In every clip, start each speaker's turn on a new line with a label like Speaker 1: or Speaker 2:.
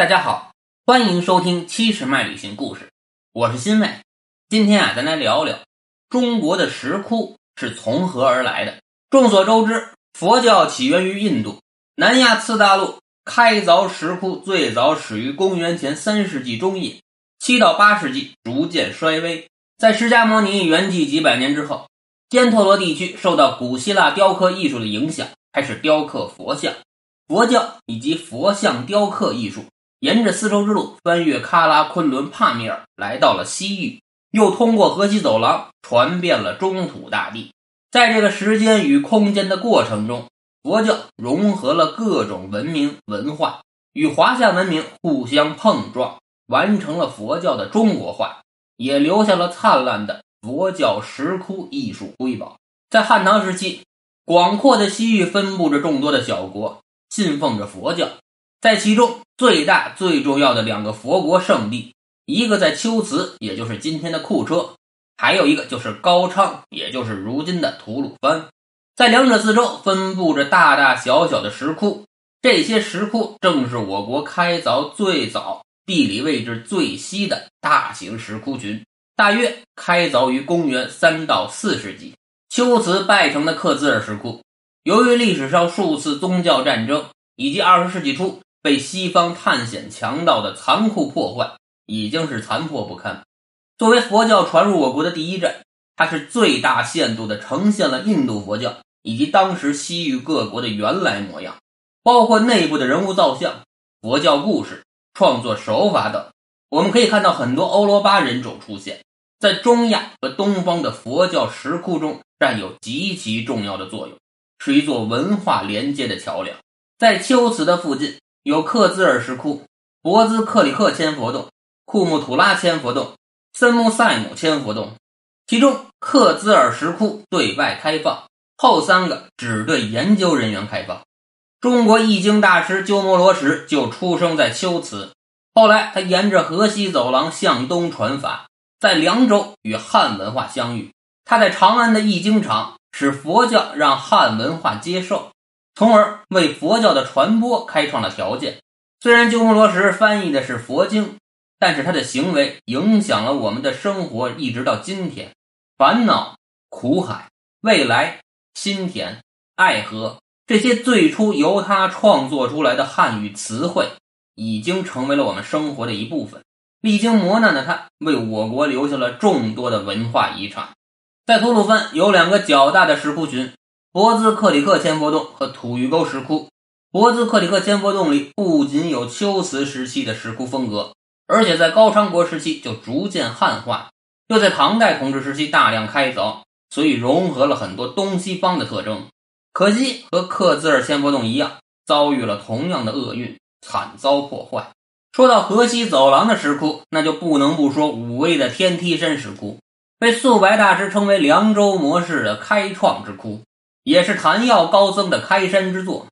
Speaker 1: 大家好，欢迎收听七十迈旅行故事，我是新妹。今天啊，咱来聊聊中国的石窟是从何而来的。众所周知，佛教起源于印度，南亚次大陆开凿石窟最早始于公元前三世纪中叶，七到八世纪逐渐衰微。在释迦牟尼圆寂几百年之后，犍陀罗地区受到古希腊雕刻艺术的影响，开始雕刻佛像。佛教以及佛像雕刻艺术。沿着丝绸之路翻越喀拉昆仑帕米尔，来到了西域，又通过河西走廊传遍了中土大地。在这个时间与空间的过程中，佛教融合了各种文明文化，与华夏文明互相碰撞，完成了佛教的中国化，也留下了灿烂的佛教石窟艺术瑰宝。在汉唐时期，广阔的西域分布着众多的小国，信奉着佛教。在其中最大最重要的两个佛国圣地，一个在龟兹，也就是今天的库车；还有一个就是高昌，也就是如今的吐鲁番。在两者四周分布着大大小小的石窟，这些石窟正是我国开凿最早、地理位置最西的大型石窟群，大约开凿于公元三到四世纪。龟兹拜城的克孜尔石窟，由于历史上数次宗教战争以及二十世纪初。被西方探险强盗的残酷破坏，已经是残破不堪。作为佛教传入我国的第一站，它是最大限度地呈现了印度佛教以及当时西域各国的原来模样，包括内部的人物造像、佛教故事、创作手法等。我们可以看到很多欧罗巴人种出现在中亚和东方的佛教石窟中，占有极其重要的作用，是一座文化连接的桥梁。在秋瓷的附近。有克孜尔石窟、博兹克里克千佛洞、库木图拉千佛洞、森木塞姆千佛洞，其中克孜尔石窟对外开放，后三个只对研究人员开放。中国易经大师鸠摩罗什就出生在龟兹，后来他沿着河西走廊向东传法，在凉州与汉文化相遇。他在长安的易经场使佛教让汉文化接受。从而为佛教的传播开创了条件。虽然鸠摩罗什翻译的是佛经，但是他的行为影响了我们的生活，一直到今天。烦恼、苦海、未来、心田、爱河，这些最初由他创作出来的汉语词汇，已经成为了我们生活的一部分。历经磨难的他，为我国留下了众多的文化遗产。在吐鲁番有两个较大的石窟群。博兹克里克千佛洞和土峪沟石窟。博兹克里克千佛洞里不仅有龟兹时期的石窟风格，而且在高昌国时期就逐渐汉化，又在唐代统治时期大量开凿，所以融合了很多东西方的特征。可惜和克孜尔千佛洞一样，遭遇了同样的厄运，惨遭破坏。说到河西走廊的石窟，那就不能不说武威的天梯山石窟，被素白大师称为凉州模式的开创之窟。也是昙曜高僧的开山之作。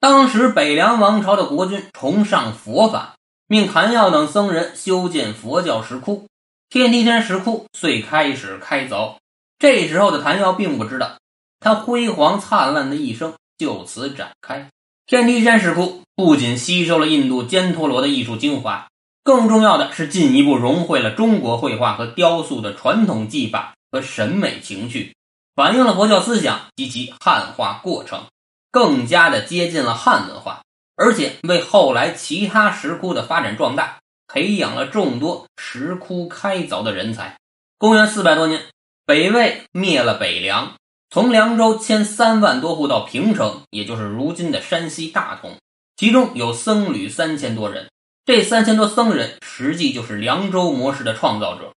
Speaker 1: 当时北凉王朝的国君崇尚佛法，命昙曜等僧人修建佛教石窟，天梯山石窟遂开始开凿。这时候的昙曜并不知道，他辉煌灿烂的一生就此展开。天梯山石窟不仅吸收了印度犍陀罗的艺术精华，更重要的是进一步融汇了中国绘画和雕塑的传统技法和审美情趣。反映了佛教思想及其汉化过程，更加的接近了汉文化，而且为后来其他石窟的发展壮大培养了众多石窟开凿的人才。公元四百多年，北魏灭了北凉，从凉州迁三万多户到平城，也就是如今的山西大同，其中有僧侣三千多人。这三千多僧人实际就是凉州模式的创造者。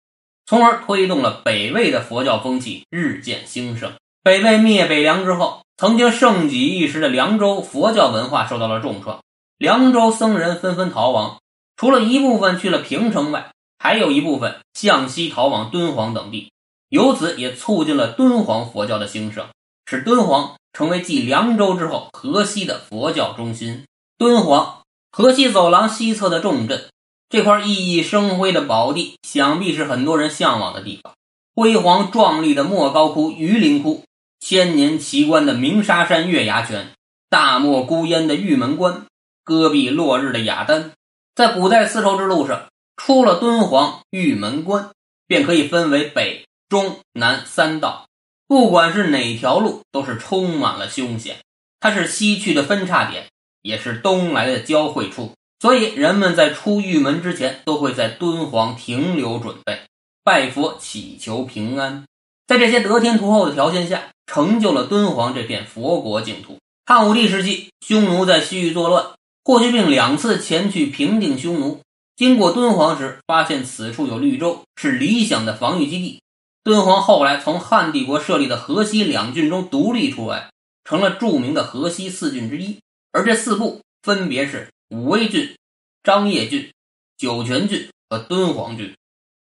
Speaker 1: 从而推动了北魏的佛教风气日渐兴盛。北魏灭北凉之后，曾经盛极一时的凉州佛教文化受到了重创，凉州僧人纷纷逃亡，除了一部分去了平城外，还有一部分向西逃往敦煌等地，由此也促进了敦煌佛教的兴盛，使敦煌成为继凉州之后河西的佛教中心。敦煌河西走廊西侧的重镇。这块熠熠生辉的宝地，想必是很多人向往的地方。辉煌壮丽的莫高窟、榆林窟，千年奇观的鸣沙山月牙泉，大漠孤烟的玉门关，戈壁落日的雅丹，在古代丝绸之路上，出了敦煌玉门关，便可以分为北、中、南三道。不管是哪条路，都是充满了凶险。它是西去的分叉点，也是东来的交汇处。所以，人们在出玉门之前，都会在敦煌停留准备，拜佛祈求平安。在这些得天独厚的条件下，成就了敦煌这片佛国净土。汉武帝时期，匈奴在西域作乱，霍去病两次前去平定匈奴。经过敦煌时，发现此处有绿洲，是理想的防御基地。敦煌后来从汉帝国设立的河西两郡中独立出来，成了著名的河西四郡之一。而这四部分别是武威郡、张掖郡、酒泉郡和敦煌郡。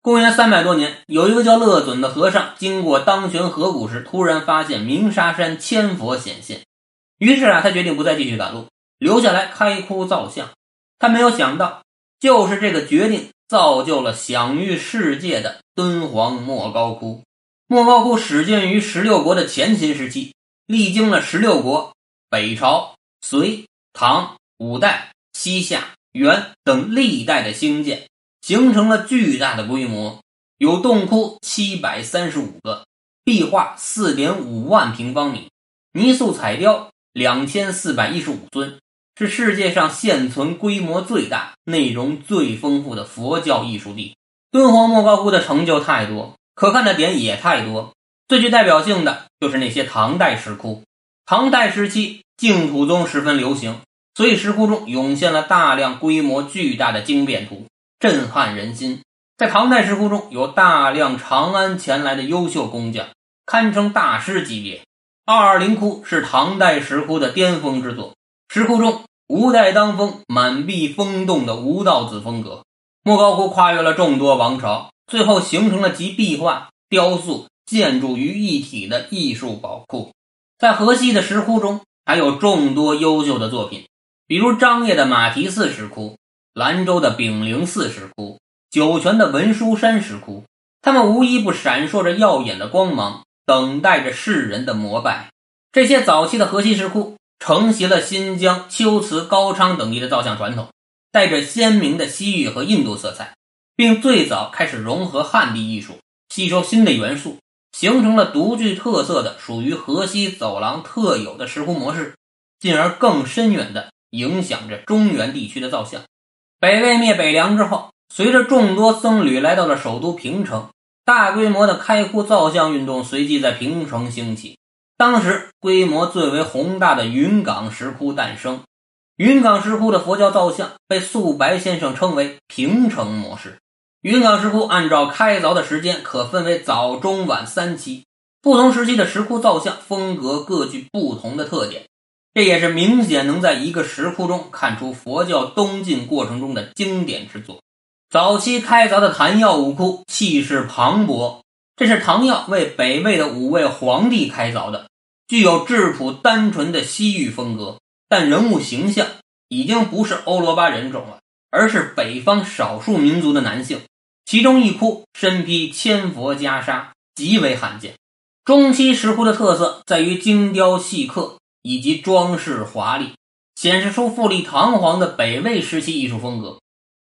Speaker 1: 公元三百多年，有一个叫乐准的和尚，经过当泉河谷时，突然发现鸣沙山千佛显现。于是啊，他决定不再继续赶路，留下来开窟造像。他没有想到，就是这个决定，造就了享誉世界的敦煌莫高窟。莫高窟始建于十六国的前秦时期，历经了十六国、北朝、隋、唐、五代、西夏、元等历代的兴建。形成了巨大的规模，有洞窟七百三十五个，壁画四点五万平方米，泥塑彩雕两千四百一十五尊，是世界上现存规模最大、内容最丰富的佛教艺术地。敦煌莫高窟的成就太多，可看的点也太多。最具代表性的就是那些唐代石窟。唐代时期，净土宗十分流行，所以石窟中涌现了大量规模巨大的经变图。震撼人心。在唐代石窟中有大量长安前来的优秀工匠，堪称大师级别。二二零窟是唐代石窟的巅峰之作。石窟中吴代当风、满壁风动的吴道子风格。莫高窟跨越了众多王朝，最后形成了集壁画、雕塑、建筑于一体的艺术宝库。在河西的石窟中，还有众多优秀的作品，比如张掖的马蹄寺石窟。兰州的炳灵寺石窟，酒泉的文殊山石窟，它们无一不闪烁着耀眼的光芒，等待着世人的膜拜。这些早期的河西石窟承袭了新疆、龟兹、高昌等地的造像传统，带着鲜明的西域和印度色彩，并最早开始融合汉地艺术，吸收新的元素，形成了独具特色的属于河西走廊特有的石窟模式，进而更深远的影响着中原地区的造像。北魏灭北凉之后，随着众多僧侣来到了首都平城，大规模的开窟造像运动随即在平城兴起。当时规模最为宏大的云冈石窟诞生。云冈石窟的佛教造像被素白先生称为“平城模式”。云冈石窟按照开凿的时间可分为早、中、晚三期，不同时期的石窟造像风格各具不同的特点。这也是明显能在一个石窟中看出佛教东进过程中的经典之作。早期开凿的昙曜五窟气势磅礴，这是唐耀为北魏的五位皇帝开凿的，具有质朴单纯的西域风格，但人物形象已经不是欧罗巴人种了，而是北方少数民族的男性。其中一窟身披千佛袈裟，极为罕见。中期石窟的特色在于精雕细刻。以及装饰华丽，显示出富丽堂皇的北魏时期艺术风格。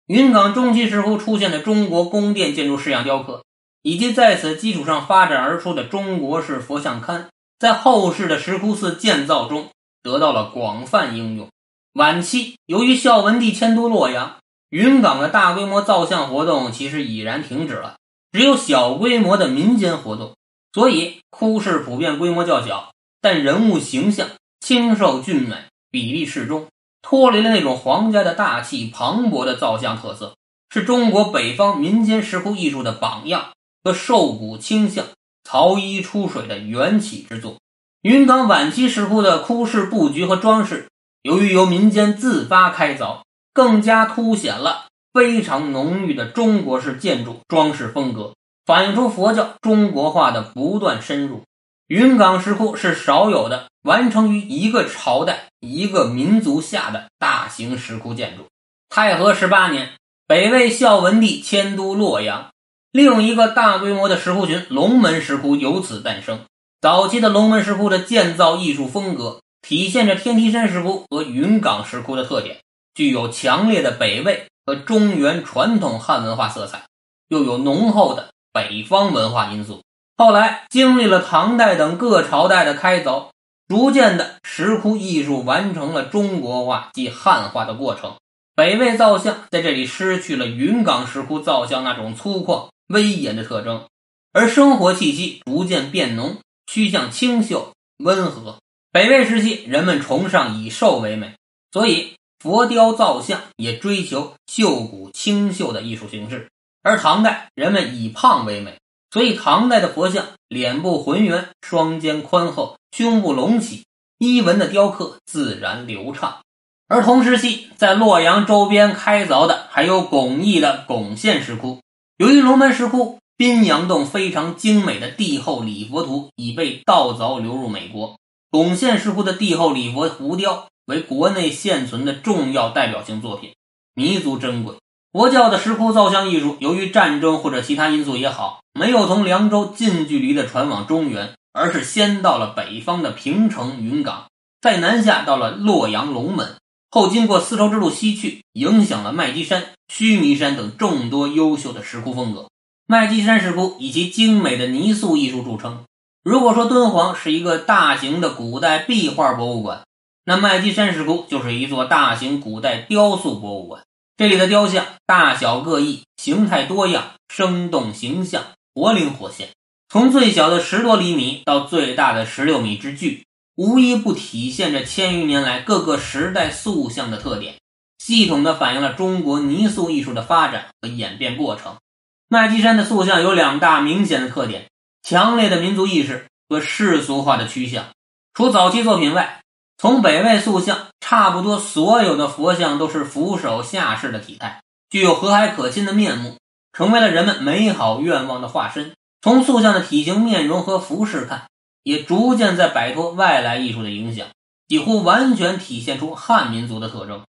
Speaker 1: 云冈中期石窟出现的中国宫殿建筑式样雕刻，以及在此基础上发展而出的中国式佛像龛，在后世的石窟寺建造中得到了广泛应用。晚期由于孝文帝迁都洛阳，云冈的大规模造像活动其实已然停止了，只有小规模的民间活动，所以窟室普遍规模较小，但人物形象。清瘦俊美，比例适中，脱离了那种皇家的大气磅礴的造像特色，是中国北方民间石窟艺术的榜样和瘦骨清向、曹衣出水的缘起之作。云冈晚期石窟的窟室布局和装饰，由于由民间自发开凿，更加凸显了非常浓郁的中国式建筑装饰风格，反映出佛教中国化的不断深入。云冈石窟是少有的完成于一个朝代、一个民族下的大型石窟建筑。太和十八年，北魏孝文帝迁都洛阳，另一个大规模的石窟群——龙门石窟由此诞生。早期的龙门石窟的建造艺术风格，体现着天梯山石窟和云冈石窟的特点，具有强烈的北魏和中原传统汉文化色彩，又有浓厚的北方文化因素。后来经历了唐代等各朝代的开凿，逐渐的石窟艺术完成了中国化及汉化的过程。北魏造像在这里失去了云冈石窟造像那种粗犷威严的特征，而生活气息逐渐变浓，趋向清秀温和。北魏时期，人们崇尚以瘦为美，所以佛雕造像也追求秀骨清秀的艺术形式。而唐代，人们以胖为美。所以，唐代的佛像脸部浑圆，双肩宽厚，胸部隆起，衣纹的雕刻自然流畅。而同时期在洛阳周边开凿的还有巩义的巩县石窟。由于龙门石窟宾阳洞非常精美的帝后礼佛图已被盗凿流入美国，巩县石窟的帝后礼佛浮雕为国内现存的重要代表性作品，弥足珍贵。佛教的石窟造像艺术，由于战争或者其他因素也好，没有从凉州近距离的传往中原，而是先到了北方的平城、云冈，再南下到了洛阳、龙门，后经过丝绸之路西去，影响了麦积山、须弥山等众多优秀的石窟风格。麦积山石窟以其精美的泥塑艺术著称。如果说敦煌是一个大型的古代壁画博物馆，那麦积山石窟就是一座大型古代雕塑博物馆。这里的雕像大小各异，形态多样，生动形象，活灵活现。从最小的十多厘米到最大的十六米之巨，无一不体现着千余年来各个时代塑像的特点，系统的反映了中国泥塑艺术的发展和演变过程。麦积山的塑像有两大明显的特点：强烈的民族意识和世俗化的趋向。除早期作品外，从北魏塑像，差不多所有的佛像都是俯首下视的体态，具有和蔼可亲的面目，成为了人们美好愿望的化身。从塑像的体型、面容和服饰看，也逐渐在摆脱外来艺术的影响，几乎完全体现出汉民族的特征。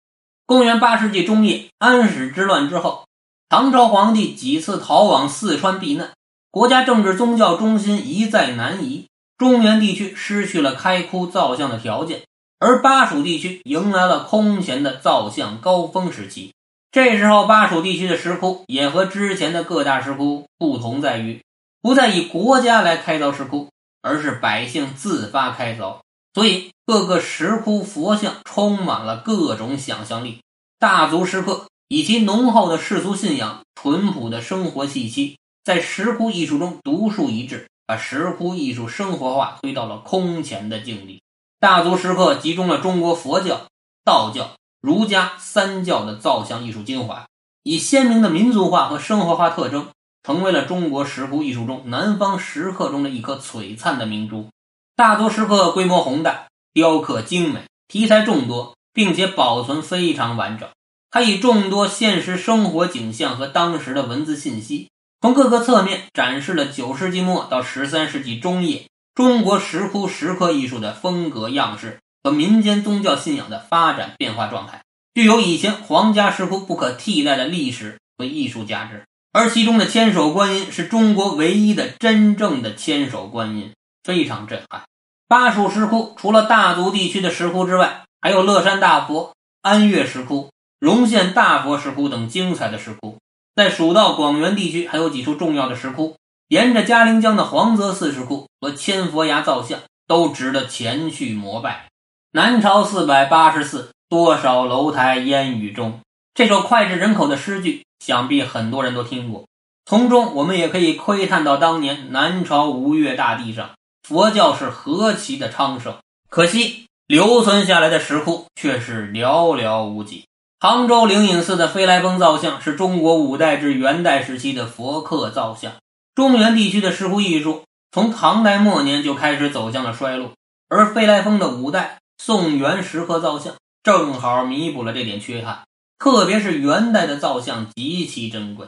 Speaker 1: 公元八世纪中叶，安史之乱之后，唐朝皇帝几次逃往四川避难，国家政治宗教中心一再南移，中原地区失去了开窟造像的条件。而巴蜀地区迎来了空前的造像高峰时期。这时候，巴蜀地区的石窟也和之前的各大石窟不同，在于不再以国家来开凿石窟，而是百姓自发开凿。所以，各个石窟佛像充满了各种想象力。大足石刻以其浓厚的世俗信仰、淳朴的生活气息，在石窟艺术中独树一帜，把石窟艺术生活化推到了空前的境地。大足石刻集中了中国佛教、道教、儒家三教的造像艺术精华，以鲜明的民族化和生活化特征，成为了中国石窟艺术中南方石刻中的一颗璀璨的明珠。大足石刻规模宏大，雕刻精美，题材众多，并且保存非常完整。它以众多现实生活景象和当时的文字信息，从各个侧面展示了九世纪末到十三世纪中叶。中国石窟石刻艺术的风格样式和民间宗教信仰的发展变化状态，具有以前皇家石窟不可替代的历史和艺术价值。而其中的千手观音是中国唯一的真正的千手观音，非常震撼。巴蜀石窟除了大足地区的石窟之外，还有乐山大佛、安岳石窟、荣县大佛石窟等精彩的石窟。在蜀道广元地区，还有几处重要的石窟。沿着嘉陵江的黄泽寺石窟和千佛崖造像都值得前去膜拜。南朝四百八十寺，多少楼台烟雨中。这首脍炙人口的诗句，想必很多人都听过。从中我们也可以窥探到当年南朝吴越大地上佛教是何其的昌盛。可惜留存下来的石窟却是寥寥无几。杭州灵隐寺的飞来峰造像是中国五代至元代时期的佛刻造像。中原地区的石窟艺术从唐代末年就开始走向了衰落，而飞来峰的五代、宋元石刻造像正好弥补了这点缺憾。特别是元代的造像极其珍贵。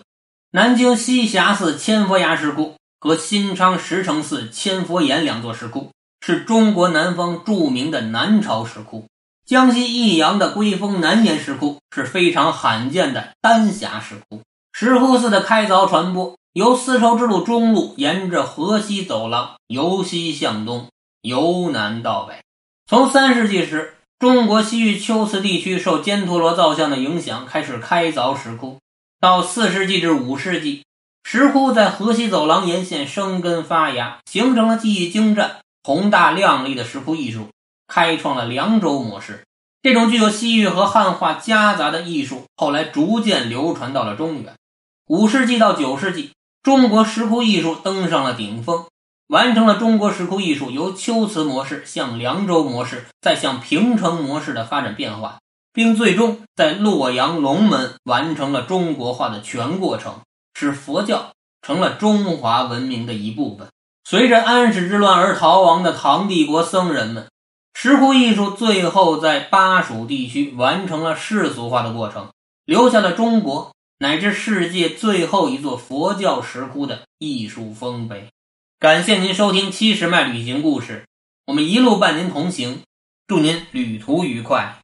Speaker 1: 南京栖霞寺千佛崖石窟和新昌石城寺千佛岩两座石窟是中国南方著名的南朝石窟。江西益阳的龟峰南岩石窟是非常罕见的丹霞石窟。石窟寺的开凿传播。由丝绸之路中路沿着河西走廊由西向东，由南到北。从三世纪时，中国西域龟兹地区受犍陀罗造像的影响，开始开凿石窟。到四世纪至五世纪，石窟在河西走廊沿线生根发芽，形成了技艺精湛、宏大亮丽的石窟艺术，开创了凉州模式。这种具有西域和汉化夹杂的艺术，后来逐渐流传到了中原。五世纪到九世纪，中国石窟艺术登上了顶峰。完成了中国石窟艺术由龟兹模式向凉州模式，再向平城模式的发展变化，并最终在洛阳龙门完成了中国化的全过程，使佛教成了中华文明的一部分。随着安史之乱而逃亡的唐帝国僧人们，石窟艺术最后在巴蜀地区完成了世俗化的过程，留下了中国乃至世界最后一座佛教石窟的艺术丰碑。感谢您收听七十迈旅行故事，我们一路伴您同行，祝您旅途愉快。